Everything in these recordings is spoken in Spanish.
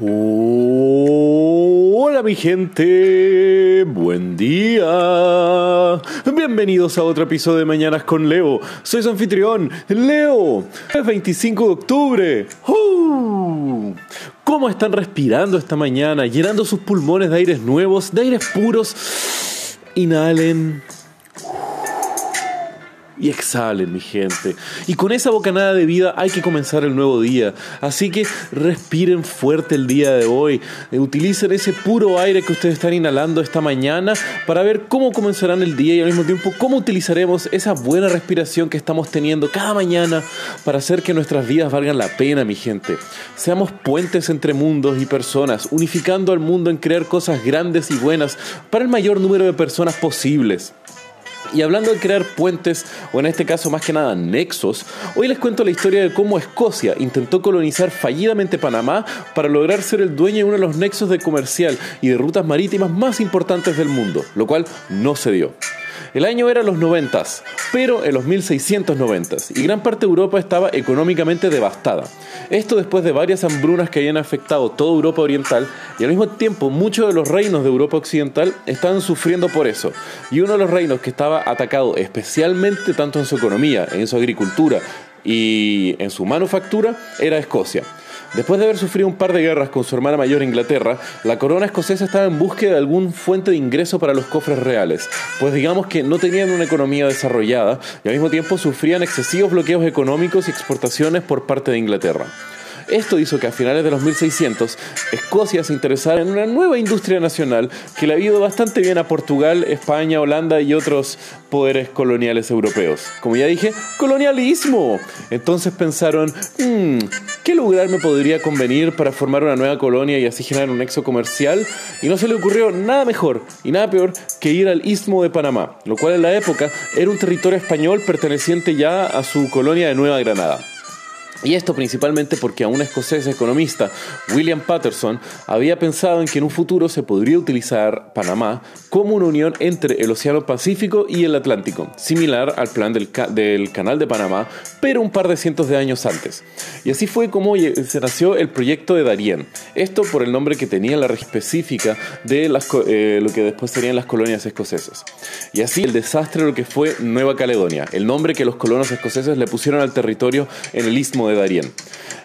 Hola mi gente, buen día. Bienvenidos a otro episodio de Mañanas con Leo. Soy su anfitrión, Leo. Es 25 de octubre. ¿Cómo están respirando esta mañana? Llenando sus pulmones de aires nuevos, de aires puros. Inhalen y exhalen, mi gente. Y con esa bocanada de vida hay que comenzar el nuevo día. Así que respiren fuerte el día de hoy. Eh, utilicen ese puro aire que ustedes están inhalando esta mañana para ver cómo comenzarán el día y al mismo tiempo cómo utilizaremos esa buena respiración que estamos teniendo cada mañana para hacer que nuestras vidas valgan la pena, mi gente. Seamos puentes entre mundos y personas, unificando al mundo en crear cosas grandes y buenas para el mayor número de personas posibles. Y hablando de crear puentes, o en este caso más que nada nexos, hoy les cuento la historia de cómo Escocia intentó colonizar fallidamente Panamá para lograr ser el dueño de uno de los nexos de comercial y de rutas marítimas más importantes del mundo, lo cual no se dio. El año era los 90, pero en los 1690 y gran parte de Europa estaba económicamente devastada. Esto después de varias hambrunas que habían afectado toda Europa Oriental y al mismo tiempo muchos de los reinos de Europa Occidental estaban sufriendo por eso. Y uno de los reinos que estaba atacado especialmente tanto en su economía, en su agricultura y en su manufactura era Escocia. Después de haber sufrido un par de guerras con su hermana mayor Inglaterra, la corona escocesa estaba en búsqueda de algún fuente de ingreso para los cofres reales, pues digamos que no tenían una economía desarrollada y al mismo tiempo sufrían excesivos bloqueos económicos y exportaciones por parte de Inglaterra. Esto hizo que a finales de los 1600 Escocia se interesara en una nueva industria nacional que le ha ido bastante bien a Portugal, España, Holanda y otros poderes coloniales europeos. Como ya dije, colonialismo. Entonces pensaron, hmm, ¿qué lugar me podría convenir para formar una nueva colonia y así generar un nexo comercial? Y no se le ocurrió nada mejor y nada peor que ir al istmo de Panamá, lo cual en la época era un territorio español perteneciente ya a su colonia de Nueva Granada. Y esto principalmente porque a un escocés economista, William Patterson, había pensado en que en un futuro se podría utilizar Panamá como una unión entre el Océano Pacífico y el Atlántico, similar al plan del, Canal de Panamá, pero un par de cientos de años antes. Y así fue como se nació el proyecto de Darien. Esto por el nombre que tenía la región específica de las, eh, lo que después serían las colonias escocesas. Y así el desastre de lo que fue Nueva Caledonia, el nombre que los colonos escoceses le pusieron al territorio en el istmo de de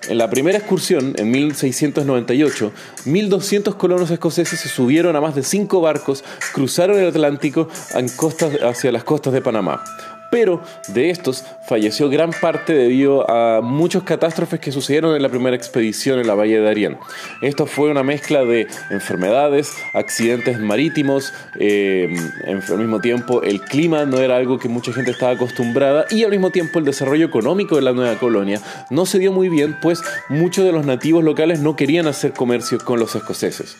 En la primera excursión, en 1698, 1.200 colonos escoceses se subieron a más de cinco barcos, cruzaron el Atlántico en costas, hacia las costas de Panamá pero de estos falleció gran parte debido a muchos catástrofes que sucedieron en la primera expedición en la Valle de Darien. Esto fue una mezcla de enfermedades, accidentes marítimos, eh, al mismo tiempo el clima no era algo que mucha gente estaba acostumbrada y al mismo tiempo el desarrollo económico de la nueva colonia no se dio muy bien, pues muchos de los nativos locales no querían hacer comercio con los escoceses.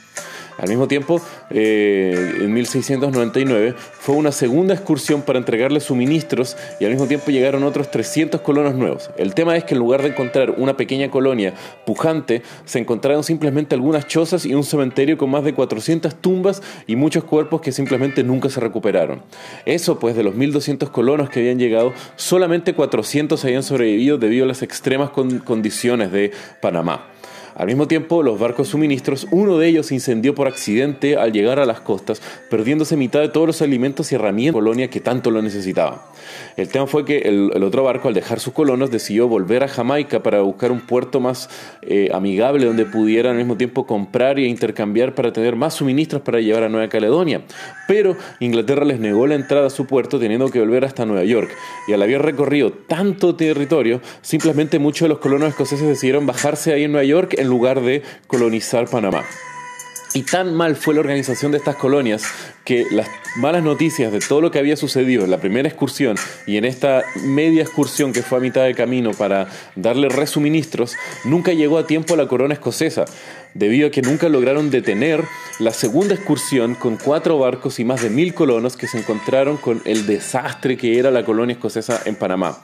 Al mismo tiempo, eh, en 1699 fue una segunda excursión para entregarle suministros y al mismo tiempo llegaron otros 300 colonos nuevos. El tema es que en lugar de encontrar una pequeña colonia pujante, se encontraron simplemente algunas chozas y un cementerio con más de 400 tumbas y muchos cuerpos que simplemente nunca se recuperaron. Eso pues de los 1200 colonos que habían llegado, solamente 400 habían sobrevivido debido a las extremas condiciones de Panamá. Al mismo tiempo, los barcos suministros, uno de ellos se incendió por accidente al llegar a las costas, perdiéndose mitad de todos los alimentos y herramientas de la colonia que tanto lo necesitaba. El tema fue que el, otro barco, al dejar sus colonos, decidió volver a Jamaica para buscar un puerto más eh, amigable donde pudiera al mismo tiempo comprar e intercambiar para tener más suministros para llevar a Nueva Caledonia. Pero Inglaterra les negó la entrada a su puerto teniendo que volver hasta Nueva York. Y al haber recorrido tanto territorio, simplemente muchos de los colonos escoceses decidieron bajarse ahí en Nueva York en lugar de colonizar Panamá. Y tan mal fue la organización de estas colonias que las malas noticias de todo lo que había sucedido en la primera excursión y en esta media excursión que fue a mitad de camino para darle resuministros, nunca llegó a tiempo a la corona escocesa, debido a que nunca lograron detener la segunda excursión con cuatro barcos y más de mil colonos que se encontraron con el desastre que era la colonia escocesa en Panamá.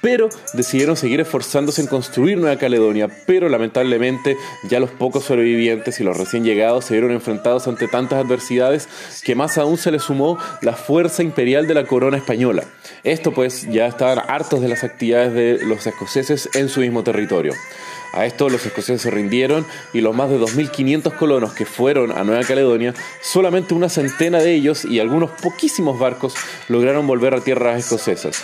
Pero decidieron seguir esforzándose en construir Nueva Caledonia, pero lamentablemente ya los pocos sobrevivientes y los recién llegados se vieron enfrentados ante tantas adversidades que más aún se le sumó la fuerza imperial de la corona española. Esto pues ya estaban hartos de las actividades de los escoceses en su mismo territorio. A esto los escoceses se rindieron y los más de 2.500 colonos que fueron a Nueva Caledonia, solamente una centena de ellos y algunos poquísimos barcos lograron volver a tierras escocesas.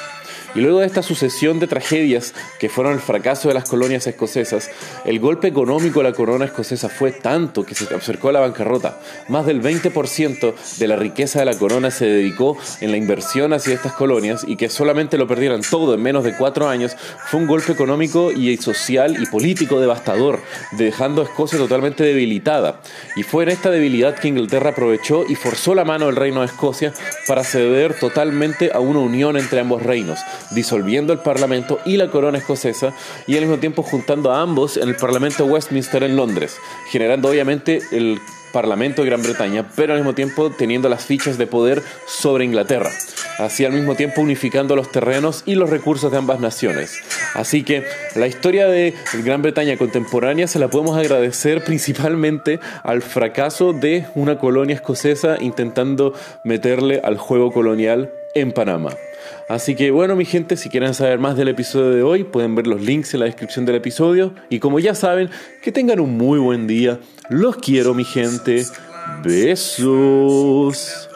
Y luego de esta sucesión de tragedias que fueron el fracaso de las colonias escocesas, el golpe económico de la corona escocesa fue tanto que se acercó a la bancarrota. Más del 20% de la riqueza de la corona se dedicó en la inversión hacia estas colonias y que solamente lo perdieran todo en menos de cuatro años fue un golpe económico y social y político devastador, dejando a Escocia totalmente debilitada. Y fue en esta debilidad que Inglaterra aprovechó y forzó la mano del reino de Escocia para ceder totalmente a una unión entre ambos reinos disolviendo el Parlamento y la corona escocesa y al mismo tiempo juntando a ambos en el Parlamento Westminster en Londres, generando obviamente el Parlamento de Gran Bretaña, pero al mismo tiempo teniendo las fichas de poder sobre Inglaterra, así al mismo tiempo unificando los terrenos y los recursos de ambas naciones. Así que la historia de Gran Bretaña contemporánea se la podemos agradecer principalmente al fracaso de una colonia escocesa intentando meterle al juego colonial en Panamá. Así que bueno, mi gente, si quieren saber más del episodio de hoy, pueden ver los links en la descripción del episodio. Y como ya saben, que tengan un muy buen día. Los quiero, mi gente. Besos.